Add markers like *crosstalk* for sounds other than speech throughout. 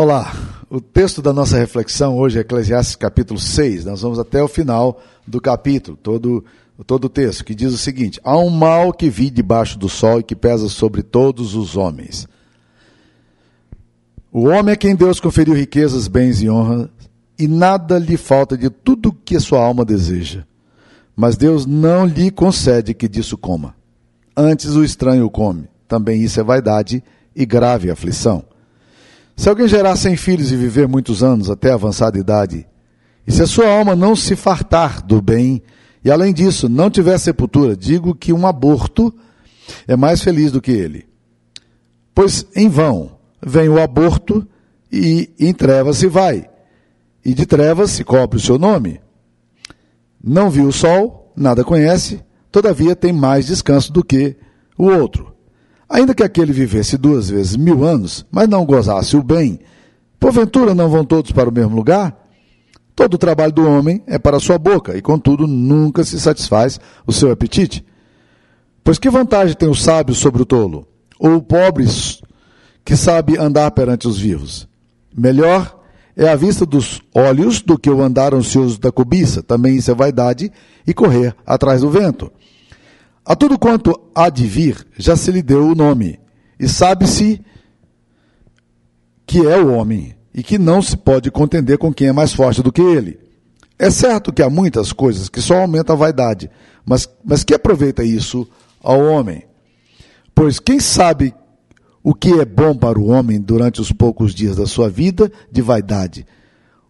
Olá, o texto da nossa reflexão hoje é Eclesiastes capítulo 6. Nós vamos até o final do capítulo, todo, todo o texto, que diz o seguinte: Há um mal que vi debaixo do sol e que pesa sobre todos os homens. O homem é quem Deus conferiu riquezas, bens e honra, e nada lhe falta de tudo que a sua alma deseja. Mas Deus não lhe concede que disso coma. Antes o estranho come. Também isso é vaidade e grave aflição. Se alguém gerar cem filhos e viver muitos anos até avançada idade, e se a sua alma não se fartar do bem, e além disso não tiver sepultura, digo que um aborto é mais feliz do que ele. Pois em vão vem o aborto e em trevas se vai, e de trevas se cobre o seu nome. Não viu o sol, nada conhece, todavia tem mais descanso do que o outro. Ainda que aquele vivesse duas vezes mil anos, mas não gozasse o bem, porventura não vão todos para o mesmo lugar? Todo o trabalho do homem é para sua boca, e contudo nunca se satisfaz o seu apetite. Pois que vantagem tem o sábio sobre o tolo? Ou o pobre que sabe andar perante os vivos? Melhor é a vista dos olhos do que o andar ansioso da cobiça, também isso é vaidade, e correr atrás do vento. A tudo quanto há de vir, já se lhe deu o nome, e sabe-se que é o homem, e que não se pode contender com quem é mais forte do que ele. É certo que há muitas coisas que só aumentam a vaidade, mas, mas que aproveita isso ao homem? Pois quem sabe o que é bom para o homem durante os poucos dias da sua vida de vaidade,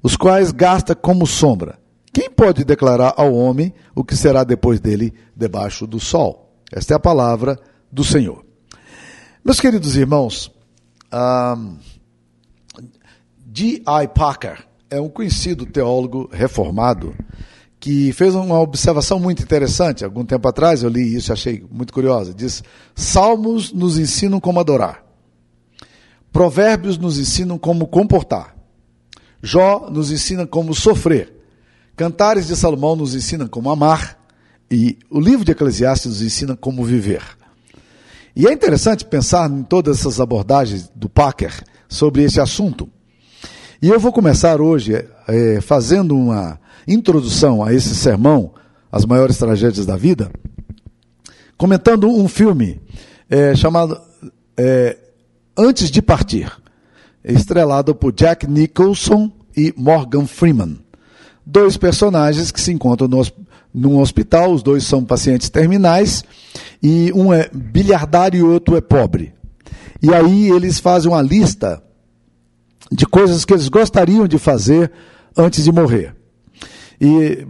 os quais gasta como sombra, quem pode declarar ao homem o que será depois dele debaixo do sol? Esta é a palavra do Senhor. Meus queridos irmãos, um, G.I. Packer é um conhecido teólogo reformado que fez uma observação muito interessante. Algum tempo atrás eu li isso e achei muito curiosa. Diz: Salmos nos ensinam como adorar, Provérbios nos ensinam como comportar, Jó nos ensina como sofrer. Cantares de Salomão nos ensina como amar e o livro de Eclesiastes nos ensina como viver. E é interessante pensar em todas essas abordagens do Packer sobre esse assunto. E eu vou começar hoje é, fazendo uma introdução a esse sermão, As Maiores Tragédias da Vida, comentando um filme é, chamado é, Antes de Partir, estrelado por Jack Nicholson e Morgan Freeman dois personagens que se encontram no, num hospital, os dois são pacientes terminais, e um é bilhardário e o outro é pobre. E aí eles fazem uma lista de coisas que eles gostariam de fazer antes de morrer. E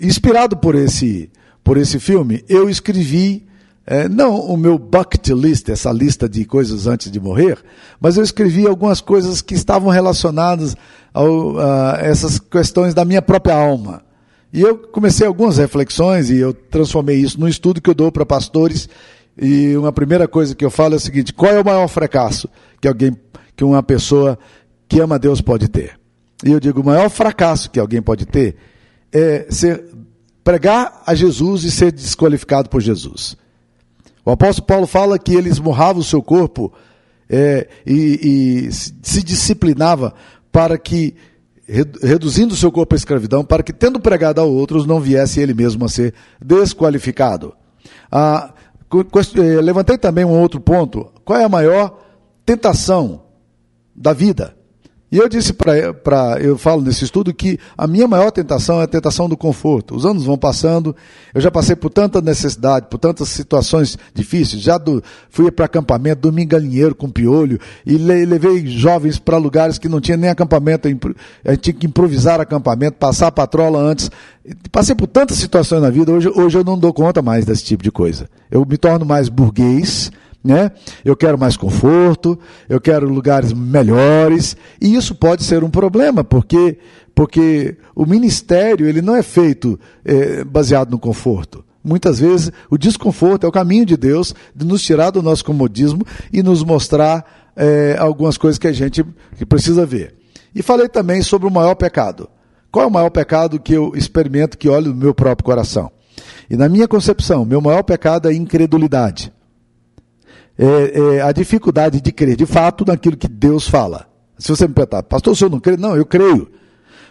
inspirado por esse, por esse filme, eu escrevi é, não o meu bucket list, essa lista de coisas antes de morrer, mas eu escrevi algumas coisas que estavam relacionadas ao, a essas questões da minha própria alma. E eu comecei algumas reflexões e eu transformei isso num estudo que eu dou para pastores. E uma primeira coisa que eu falo é o seguinte: qual é o maior fracasso que alguém, que uma pessoa que ama Deus pode ter? E eu digo: o maior fracasso que alguém pode ter é ser, pregar a Jesus e ser desqualificado por Jesus. O apóstolo Paulo fala que ele esmurrava o seu corpo é, e, e se disciplinava para que, reduzindo o seu corpo à escravidão, para que, tendo pregado a outros, não viesse ele mesmo a ser desqualificado. Ah, eh, levantei também um outro ponto. Qual é a maior tentação da vida? E eu disse para, eu falo nesse estudo que a minha maior tentação é a tentação do conforto. Os anos vão passando, eu já passei por tanta necessidade, por tantas situações difíceis, já do, fui para acampamento, dormi em galinheiro com piolho, e levei jovens para lugares que não tinha nem acampamento, a gente tinha que improvisar acampamento, passar a patrola antes. Passei por tantas situações na vida, hoje, hoje eu não dou conta mais desse tipo de coisa. Eu me torno mais burguês, né? Eu quero mais conforto, eu quero lugares melhores, e isso pode ser um problema, porque, porque o ministério ele não é feito é, baseado no conforto. Muitas vezes o desconforto é o caminho de Deus de nos tirar do nosso comodismo e nos mostrar é, algumas coisas que a gente que precisa ver. E falei também sobre o maior pecado. Qual é o maior pecado que eu experimento, que olho no meu próprio coração? E na minha concepção, meu maior pecado é incredulidade é, é, a dificuldade de crer de fato naquilo que Deus fala. Se você me perguntar, pastor, o senhor não crê? Não, eu creio.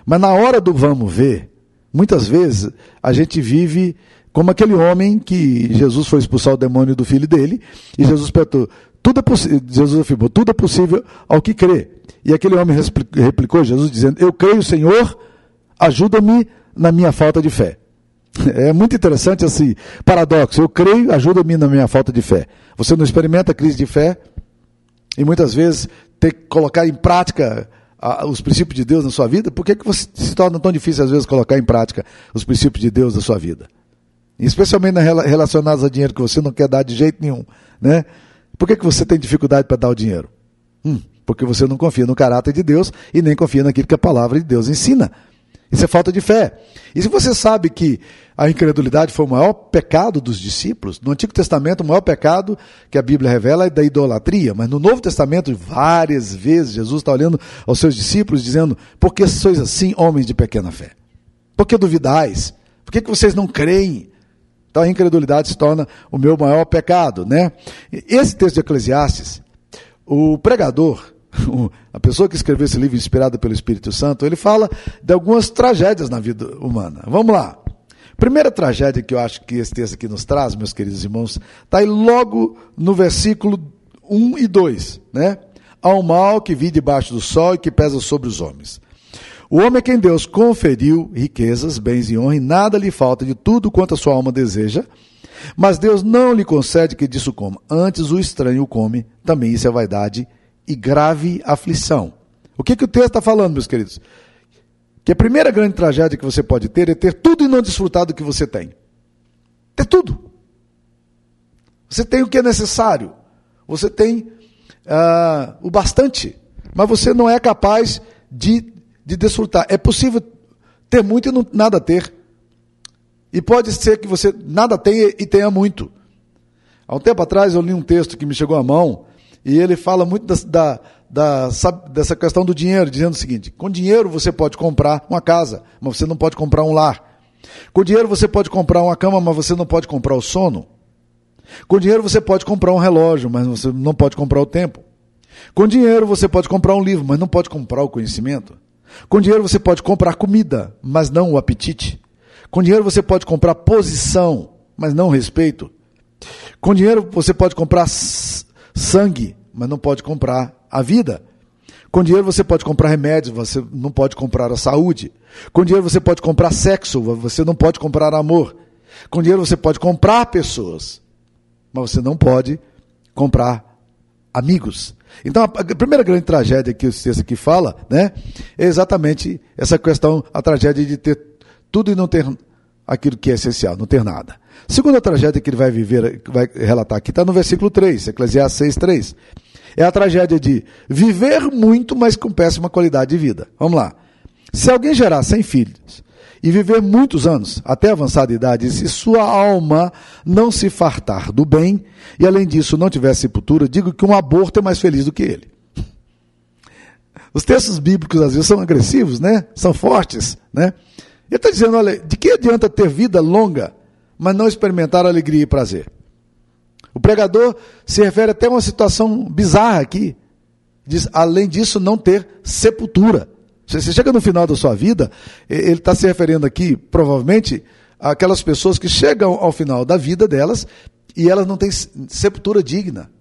Mas na hora do vamos ver, muitas vezes a gente vive como aquele homem que Jesus foi expulsar o demônio do filho dele, e Jesus perguntou, tudo é possível, Jesus afirmou, tudo é possível ao que crê. E aquele homem replicou Jesus dizendo, eu creio, Senhor, ajuda-me na minha falta de fé. *laughs* É muito interessante esse paradoxo. Eu creio, ajuda-me na minha falta de fé. Você não experimenta crise de fé e muitas vezes ter que colocar em prática os princípios de Deus na sua vida? Por que, que você se torna tão difícil às vezes colocar em prática os princípios de Deus na sua vida? Especialmente relacionados a dinheiro que você não quer dar de jeito nenhum, né? Por que, que você tem dificuldade para dar o dinheiro? Hum, porque você não confia no caráter de Deus e nem confia naquilo que a palavra de Deus ensina. Isso é falta de fé. E se você sabe que a incredulidade foi o maior pecado dos discípulos, no Antigo Testamento o maior pecado que a Bíblia revela é da idolatria, mas no Novo Testamento várias vezes Jesus está olhando aos seus discípulos dizendo: Por que sois assim, homens de pequena fé? Por que duvidais? Por que, que vocês não creem? Então a incredulidade se torna o meu maior pecado, né? Esse texto de Eclesiastes, o pregador, *laughs* a pessoa que escreveu esse livro inspirado pelo Espírito Santo, ele fala de algumas tragédias na vida humana. Vamos lá. Primeira tragédia que eu acho que esse texto aqui nos traz, meus queridos irmãos, está aí logo no versículo 1 e 2, né? Ao mal que vi debaixo do sol e que pesa sobre os homens. O homem a quem Deus conferiu riquezas, bens e honra, e nada lhe falta de tudo quanto a sua alma deseja, mas Deus não lhe concede que disso coma. Antes o estranho o come, também isso é vaidade e grave aflição. O que, que o texto está falando, meus queridos? Que a primeira grande tragédia que você pode ter é ter tudo e não desfrutar do que você tem. Ter tudo. Você tem o que é necessário. Você tem uh, o bastante. Mas você não é capaz de, de desfrutar. É possível ter muito e não, nada ter. E pode ser que você nada tenha e tenha muito. Há um tempo atrás eu li um texto que me chegou à mão e ele fala muito da, da, da, dessa questão do dinheiro, dizendo o seguinte: com dinheiro você pode comprar uma casa, mas você não pode comprar um lar. Com dinheiro você pode comprar uma cama, mas você não pode comprar o sono. Com dinheiro você pode comprar um relógio, mas você não pode comprar o tempo. Com dinheiro você pode comprar um livro, mas não pode comprar o conhecimento. Com dinheiro você pode comprar comida, mas não o apetite. Com dinheiro você pode comprar posição, mas não respeito. Com dinheiro você pode comprar sangue, mas não pode comprar a vida. Com dinheiro você pode comprar remédios, você não pode comprar a saúde. Com dinheiro você pode comprar sexo, você não pode comprar amor. Com dinheiro você pode comprar pessoas, mas você não pode comprar amigos. Então a primeira grande tragédia que o texto aqui fala, né, é exatamente essa questão, a tragédia de ter tudo e não ter aquilo que é essencial, não ter nada. Segunda tragédia que ele vai viver, vai relatar aqui, está no versículo 3, Eclesiastes 6, 3. É a tragédia de viver muito, mas com péssima qualidade de vida. Vamos lá. Se alguém gerar 100 filhos e viver muitos anos, até avançada idade, e se sua alma não se fartar do bem, e além disso não tiver sepultura, digo que um aborto é mais feliz do que ele. Os textos bíblicos às vezes são agressivos, né? São fortes, né? Ele está dizendo, olha, de que adianta ter vida longa, mas não experimentar alegria e prazer? O pregador se refere até a uma situação bizarra aqui. Diz, além disso, não ter sepultura. Você chega no final da sua vida, ele está se referindo aqui, provavelmente, àquelas pessoas que chegam ao final da vida delas e elas não têm sepultura digna.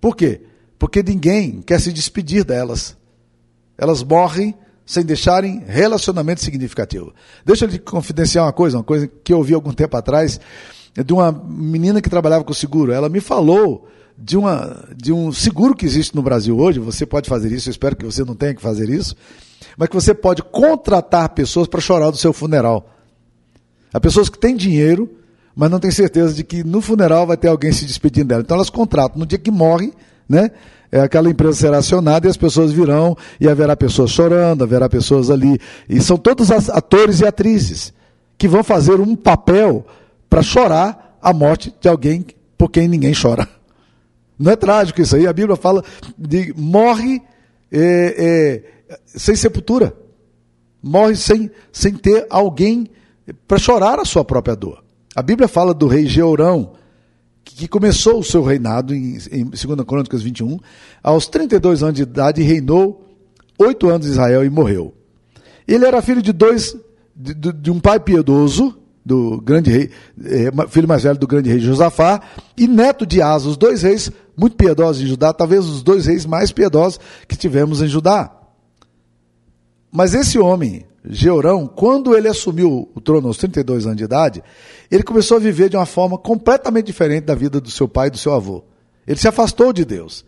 Por quê? Porque ninguém quer se despedir delas. Elas morrem sem deixarem relacionamento significativo. Deixa eu lhe confidenciar uma coisa, uma coisa que eu ouvi algum tempo atrás, de uma menina que trabalhava com seguro. Ela me falou de, uma, de um seguro que existe no Brasil hoje, você pode fazer isso, eu espero que você não tenha que fazer isso, mas que você pode contratar pessoas para chorar do seu funeral. Há pessoas que têm dinheiro, mas não têm certeza de que no funeral vai ter alguém se despedindo dela. Então elas contratam no dia que morre, né? É, aquela empresa será acionada e as pessoas virão e haverá pessoas chorando, haverá pessoas ali. E são todos atores e atrizes que vão fazer um papel para chorar a morte de alguém por quem ninguém chora. Não é trágico isso aí? A Bíblia fala de morre é, é, sem sepultura, morre sem, sem ter alguém para chorar a sua própria dor. A Bíblia fala do rei Georão, que começou o seu reinado em, em 2 Crônicas 21, aos 32 anos de idade reinou oito anos em Israel e morreu. Ele era filho de dois, de, de um pai piedoso, do grande rei, eh, filho mais velho do grande rei Josafá, e neto de Asa, os dois reis muito piedosos em Judá, talvez os dois reis mais piedosos que tivemos em Judá. Mas esse homem, Georão, quando ele assumiu o trono aos 32 anos de idade, ele começou a viver de uma forma completamente diferente da vida do seu pai e do seu avô. Ele se afastou de Deus.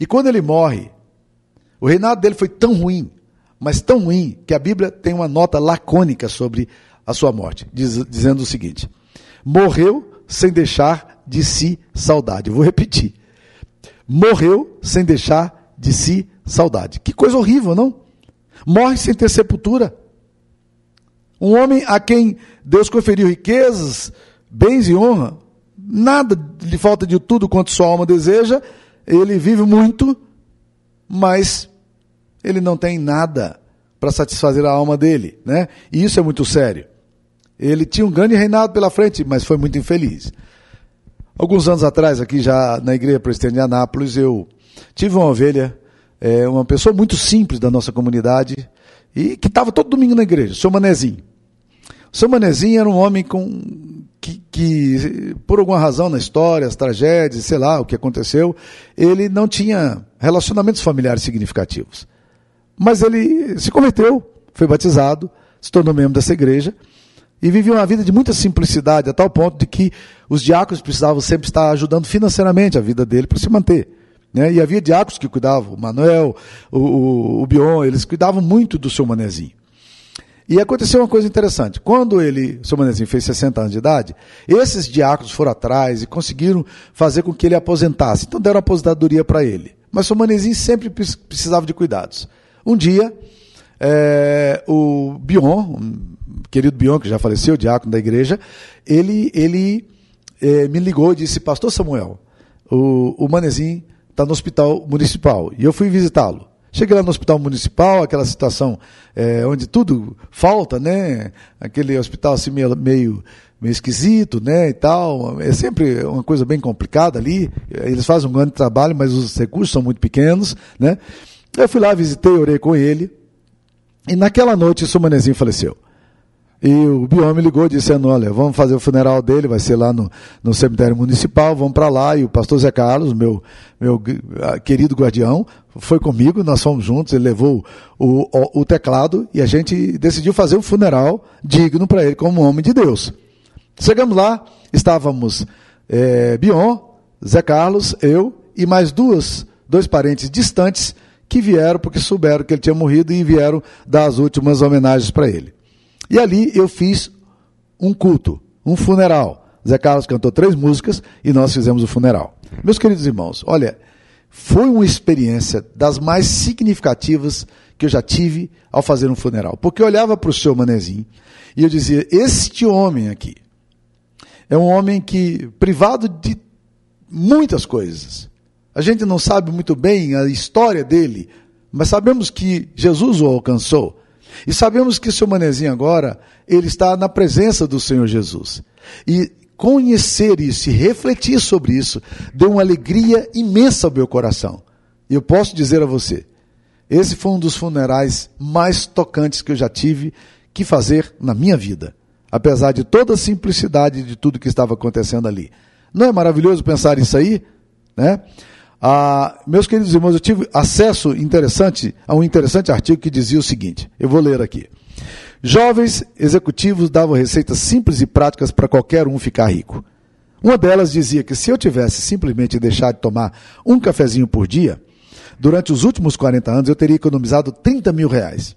E quando ele morre, o reinado dele foi tão ruim, mas tão ruim, que a Bíblia tem uma nota lacônica sobre a sua morte, diz, dizendo o seguinte: morreu sem deixar de si saudade. vou repetir. Morreu sem deixar de si saudade. Que coisa horrível, não? Morre sem ter sepultura. Um homem a quem Deus conferiu riquezas, bens e honra, nada lhe falta de tudo quanto sua alma deseja, ele vive muito, mas ele não tem nada para satisfazer a alma dele, né? E isso é muito sério. Ele tinha um grande reinado pela frente, mas foi muito infeliz. Alguns anos atrás, aqui já na igreja presbiteriana de Anápolis, eu tive uma ovelha, é, uma pessoa muito simples da nossa comunidade, e que estava todo domingo na igreja, o seu Manezinho. O seu Manezinho era um homem com, que, que, por alguma razão na história, as tragédias, sei lá o que aconteceu, ele não tinha relacionamentos familiares significativos. Mas ele se converteu, foi batizado, se tornou membro dessa igreja, e vivia uma vida de muita simplicidade, a tal ponto de que os diáconos precisavam sempre estar ajudando financeiramente a vida dele para se manter. Né? E havia diáconos que cuidavam, o Manuel, o, o, o Bion, eles cuidavam muito do seu manezinho. E aconteceu uma coisa interessante. Quando ele, o seu manezinho, fez 60 anos de idade, esses diáconos foram atrás e conseguiram fazer com que ele aposentasse. Então deram aposentadoria para ele. Mas o seu manezinho sempre precisava de cuidados. Um dia, é, o Bion, querido Bion, que já faleceu, diácono da igreja, ele, ele é, me ligou e disse, pastor Samuel, o, o Manezinho está no hospital municipal. E eu fui visitá-lo. Cheguei lá no hospital municipal, aquela situação é, onde tudo falta, né? Aquele hospital assim meio, meio, meio esquisito, né? E tal. É sempre uma coisa bem complicada ali. Eles fazem um grande trabalho, mas os recursos são muito pequenos, né? Eu fui lá, visitei, orei com ele. E naquela noite o seu Manezinho faleceu. E o Biome ligou dizendo, olha, vamos fazer o funeral dele, vai ser lá no, no cemitério municipal, vamos para lá. E o pastor Zé Carlos, meu, meu querido guardião, foi comigo, nós fomos juntos, ele levou o, o, o teclado e a gente decidiu fazer um funeral digno para ele como homem de Deus. Chegamos lá, estávamos é, Bion, Zé Carlos, eu e mais duas, dois parentes distantes que vieram porque souberam que ele tinha morrido e vieram dar as últimas homenagens para ele. E ali eu fiz um culto, um funeral. Zé Carlos cantou três músicas e nós fizemos o funeral. Meus queridos irmãos, olha, foi uma experiência das mais significativas que eu já tive ao fazer um funeral. Porque eu olhava para o seu manezinho e eu dizia: Este homem aqui é um homem que, privado de muitas coisas, a gente não sabe muito bem a história dele, mas sabemos que Jesus o alcançou. E sabemos que seu manezinho agora, ele está na presença do Senhor Jesus. E conhecer isso e refletir sobre isso deu uma alegria imensa ao meu coração. E eu posso dizer a você, esse foi um dos funerais mais tocantes que eu já tive que fazer na minha vida. Apesar de toda a simplicidade de tudo que estava acontecendo ali. Não é maravilhoso pensar isso aí? Né? Ah, meus queridos irmãos, eu tive acesso interessante a um interessante artigo que dizia o seguinte: eu vou ler aqui. Jovens executivos davam receitas simples e práticas para qualquer um ficar rico. Uma delas dizia que se eu tivesse simplesmente deixado de tomar um cafezinho por dia, durante os últimos 40 anos eu teria economizado 30 mil reais.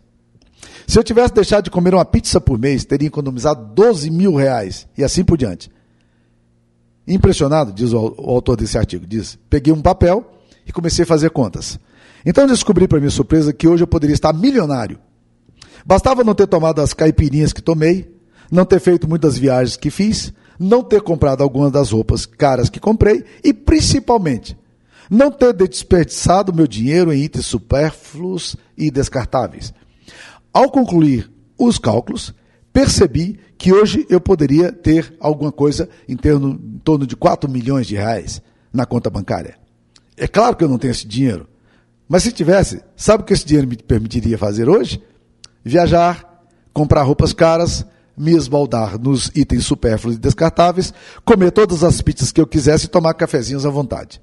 Se eu tivesse deixado de comer uma pizza por mês, teria economizado 12 mil reais, e assim por diante. Impressionado, diz o, autor desse artigo, diz: peguei um papel e comecei a fazer contas. Então descobri para minha surpresa que hoje eu poderia estar milionário. Bastava não ter tomado as caipirinhas que tomei, não ter feito muitas viagens que fiz, não ter comprado algumas das roupas caras que comprei e, principalmente, não ter desperdiçado meu dinheiro em itens supérfluos e descartáveis. Ao concluir os cálculos, percebi que hoje eu poderia ter alguma coisa em, em torno de 4 milhões de reais na conta bancária. É claro que eu não tenho esse dinheiro, Mas se tivesse, sabe o que esse dinheiro me permitiria fazer hoje? Viajar, comprar roupas caras, me esbaldar nos itens supérfluos e descartáveis, comer todas as pizzas que eu quisesse e tomar cafezinhos à vontade.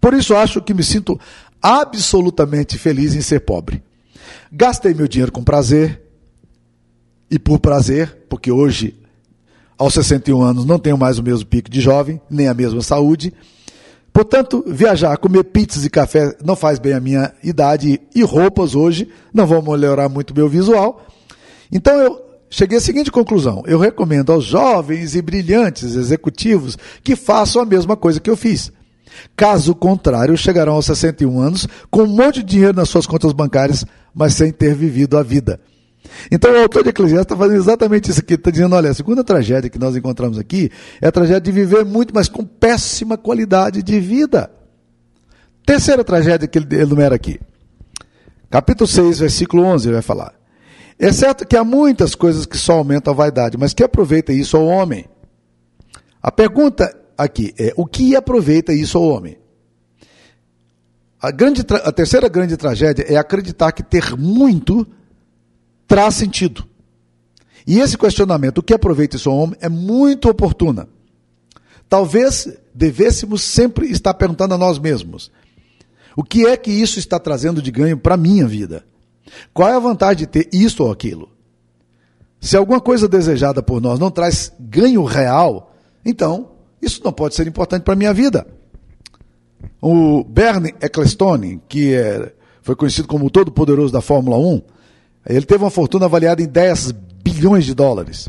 Por isso acho que me sinto absolutamente feliz em ser pobre. Gastei meu dinheiro com prazer e por prazer, porque hoje, aos 61 anos, não tenho mais o mesmo pico de jovem, nem a mesma saúde. Portanto, viajar, comer pizzas e café não faz bem à minha idade e roupas hoje não vão melhorar muito meu visual. Então eu cheguei à seguinte conclusão: eu recomendo aos jovens e brilhantes executivos que façam a mesma coisa que eu fiz. Caso contrário, chegarão aos 61 anos com um monte de dinheiro nas suas contas bancárias, mas sem ter vivido a vida. Então o autor de Eclesiastes está fazendo exatamente isso aqui. Está dizendo: olha, a segunda tragédia que nós encontramos aqui é a tragédia de viver muito, mas com péssima qualidade de vida. Terceira tragédia que ele enumera aqui. Capítulo 6, versículo 11, ele vai falar. É certo que há muitas coisas que só aumentam a vaidade, mas que aproveita isso ao homem? A pergunta aqui é: o que aproveita isso ao homem? A, grande, a terceira grande tragédia é acreditar que ter muito traz sentido. E esse questionamento, o que aproveita ao homem, é muito oportuna. Talvez devêssemos sempre estar perguntando a nós mesmos: o que é que isso está trazendo de ganho para a minha vida? Qual é a vantagem de ter isso ou aquilo? Se alguma coisa desejada por nós não traz ganho real, então isso não pode ser importante para a minha vida. O Bernie Ecclestone, que é, foi conhecido como o todo-poderoso da Fórmula 1, ele teve uma fortuna avaliada em 10 bilhões de dólares.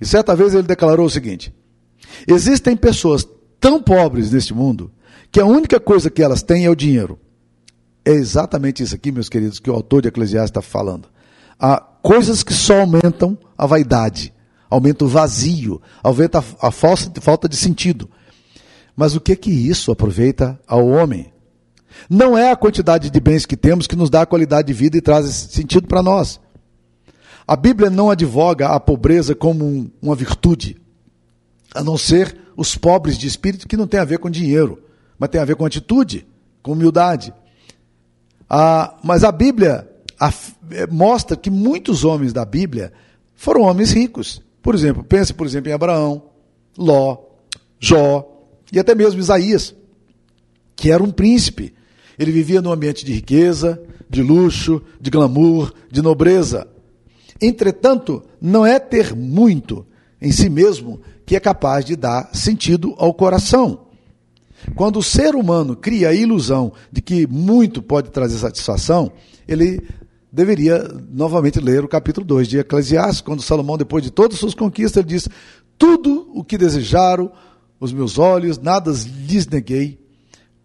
E certa vez ele declarou o seguinte: Existem pessoas tão pobres neste mundo que a única coisa que elas têm é o dinheiro. É exatamente isso aqui, meus queridos, que o autor de Eclesiastes está falando. Há coisas que só aumentam a vaidade aumenta o vazio, aumenta a, falsa, falta de sentido. Mas o que que isso aproveita ao homem? Não é a quantidade de bens que temos que nos dá a qualidade de vida e traz sentido para nós. A Bíblia não advoga a pobreza como um, uma virtude, a não ser os pobres de espírito que não tem a ver com dinheiro, mas tem a ver com atitude, com humildade. Ah, mas a Bíblia a, mostra que muitos homens da Bíblia foram homens ricos. Por exemplo, pense, por exemplo, em Abraão, Ló, Jó e até mesmo Isaías, que era um príncipe. Ele vivia num ambiente de riqueza, de luxo, de glamour, de nobreza. Entretanto, não é ter muito em si mesmo que é capaz de dar sentido ao coração. Quando o ser humano cria a ilusão de que muito pode trazer satisfação, ele deveria novamente ler o capítulo 2 de Eclesiastes, quando Salomão, depois de todas as suas conquistas, ele diz: Tudo o que desejaram os meus olhos, nada lhes neguei,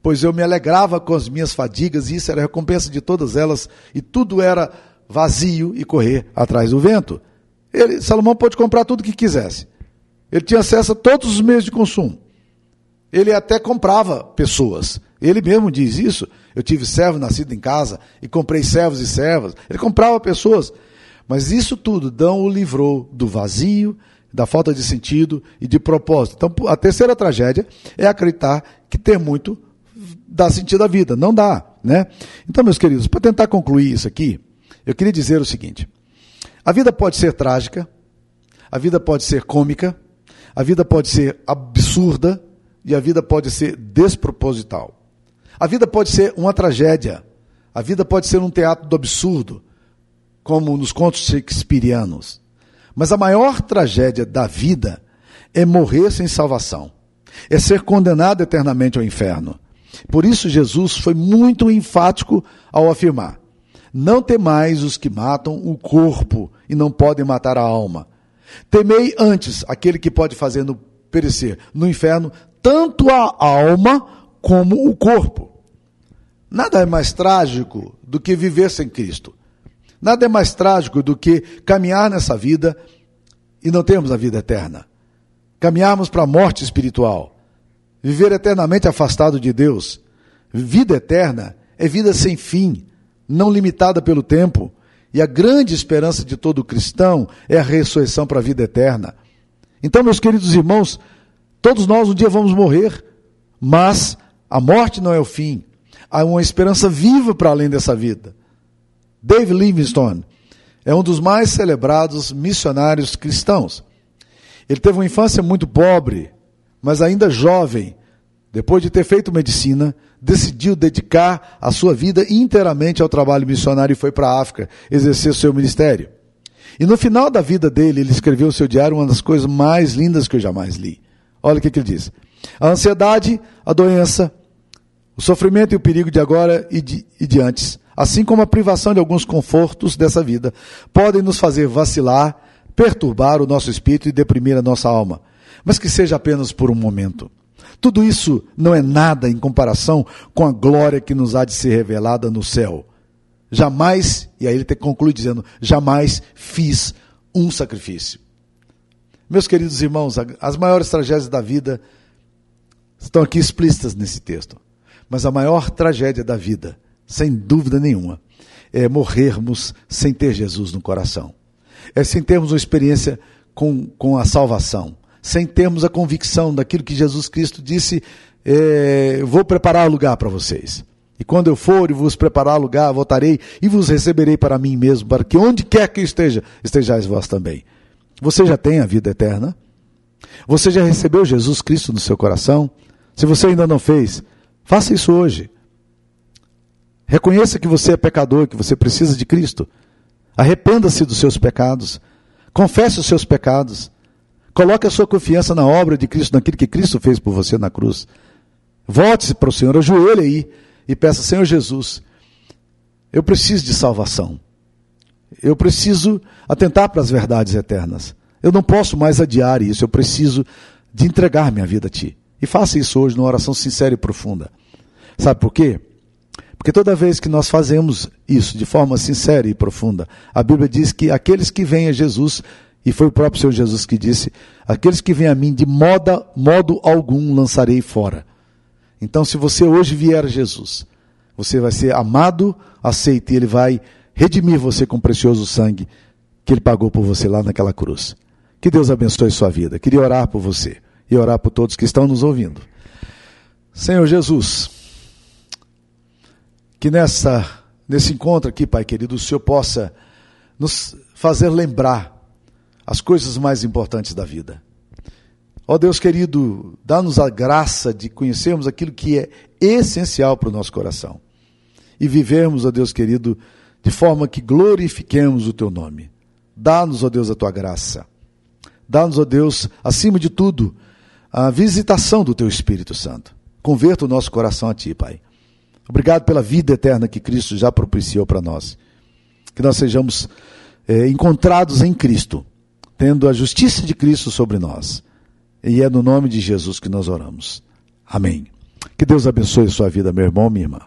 pois eu me alegrava com as minhas fadigas, e isso era a recompensa de todas elas, e tudo era vazio e correr atrás do vento. Ele, Salomão pôde comprar tudo o que quisesse. Ele tinha acesso a todos os meios de consumo. Ele até comprava pessoas. Ele mesmo diz isso. Eu tive servo nascido em casa e comprei servos e servas. Ele comprava pessoas. Mas isso tudo não o livrou do vazio, da falta de sentido e de propósito. Então, a terceira tragédia é acreditar que ter muito dá sentido à vida. Não dá, né? Então, meus queridos, para tentar concluir isso aqui, eu queria dizer o seguinte: a vida pode ser trágica, a vida pode ser cômica, a vida pode ser absurda e a vida pode ser desproposital. A vida pode ser uma tragédia. A vida pode ser um teatro do absurdo, como nos contos shakespearianos. Mas a maior tragédia da vida é morrer sem salvação, é ser condenado eternamente ao inferno. Por isso, Jesus foi muito enfático ao afirmar: Não temais os que matam o corpo e não podem matar a alma. Temei antes aquele que pode fazer no perecer no inferno tanto a alma como o corpo. Nada é mais trágico do que viver sem Cristo. Nada é mais trágico do que caminhar nessa vida e não termos a vida eterna. Caminharmos para a morte espiritual. Viver eternamente afastado de Deus. Vida eterna é vida sem fim, não limitada pelo tempo. E a grande esperança de todo cristão é a ressurreição para a vida eterna. Então, meus queridos irmãos, todos nós um dia vamos morrer, mas a morte não é o fim. há uma esperança viva para além dessa vida. Dave Livingstone é um dos mais celebrados missionários cristãos. Ele teve uma infância muito pobre, mas ainda jovem, depois de ter feito medicina, decidiu dedicar a sua vida inteiramente ao trabalho missionário e foi para a África exercer seu ministério. E no final da vida dele, ele escreveu o seu diário, uma das coisas mais lindas que eu jamais li. Olha o que, que ele diz: A ansiedade, a doença, o sofrimento e o perigo de agora e de, e de antes, assim como a privação de alguns confortos dessa vida, podem nos fazer vacilar, perturbar o nosso espírito e deprimir a nossa alma, mas que seja apenas por um momento. Tudo isso não é nada em comparação com a glória que nos há de ser revelada no céu. Jamais, e aí ele conclui dizendo: jamais fiz um sacrifício. Meus queridos irmãos, as maiores tragédias da vida estão aqui explícitas nesse texto. Mas a maior tragédia da vida, sem dúvida nenhuma, é morrermos sem ter Jesus no coração. É sem termos uma experiência com, com a salvação. Sem termos a convicção daquilo que Jesus Cristo disse: é, Vou preparar lugar para vocês. E quando eu for e vos preparar lugar, voltarei e vos receberei para mim mesmo, para que onde quer que esteja, estejais vós também. Você já tem a vida eterna? Você já recebeu Jesus Cristo no seu coração? Se você ainda não fez, faça isso hoje. Reconheça que você é pecador, que você precisa de Cristo. Arrependa-se dos seus pecados. Confesse os seus pecados. Coloque a sua confiança na obra de Cristo, naquilo que Cristo fez por você na cruz. Volte-se para o Senhor, ajoelhe aí e peça: Senhor Jesus, eu preciso de salvação. Eu preciso atentar para as verdades eternas. Eu não posso mais adiar isso. Eu preciso de entregar minha vida a Ti. E faça isso hoje numa oração sincera e profunda. Sabe por quê? Porque toda vez que nós fazemos isso de forma sincera e profunda, a Bíblia diz que aqueles que vêm a Jesus, e foi o próprio Senhor Jesus que disse: aqueles que vêm a mim de modo, modo algum lançarei fora. Então, se você hoje vier a Jesus, você vai ser amado, aceito, e Ele vai redimir você com o precioso sangue que Ele pagou por você lá naquela cruz. Que Deus abençoe sua vida. Queria orar por você e orar por todos que estão nos ouvindo. Senhor Jesus, que nessa, nesse encontro aqui, Pai querido, o Senhor possa nos fazer lembrar as coisas mais importantes da vida. Ó Deus querido, dá-nos a graça de conhecermos aquilo que é essencial para o nosso coração e vivermos, ó Deus querido, de forma que glorifiquemos o teu nome. Dá-nos, ó Deus, a tua graça. Dá-nos, ó Deus, acima de tudo, a visitação do teu Espírito Santo. Converta o nosso coração a ti, Pai. Obrigado pela vida eterna que Cristo já propiciou para nós. Que nós sejamos é, encontrados em Cristo, tendo a justiça de Cristo sobre nós. E é no nome de Jesus que nós oramos. Amém. Que Deus abençoe sua vida, meu irmão, minha irmã.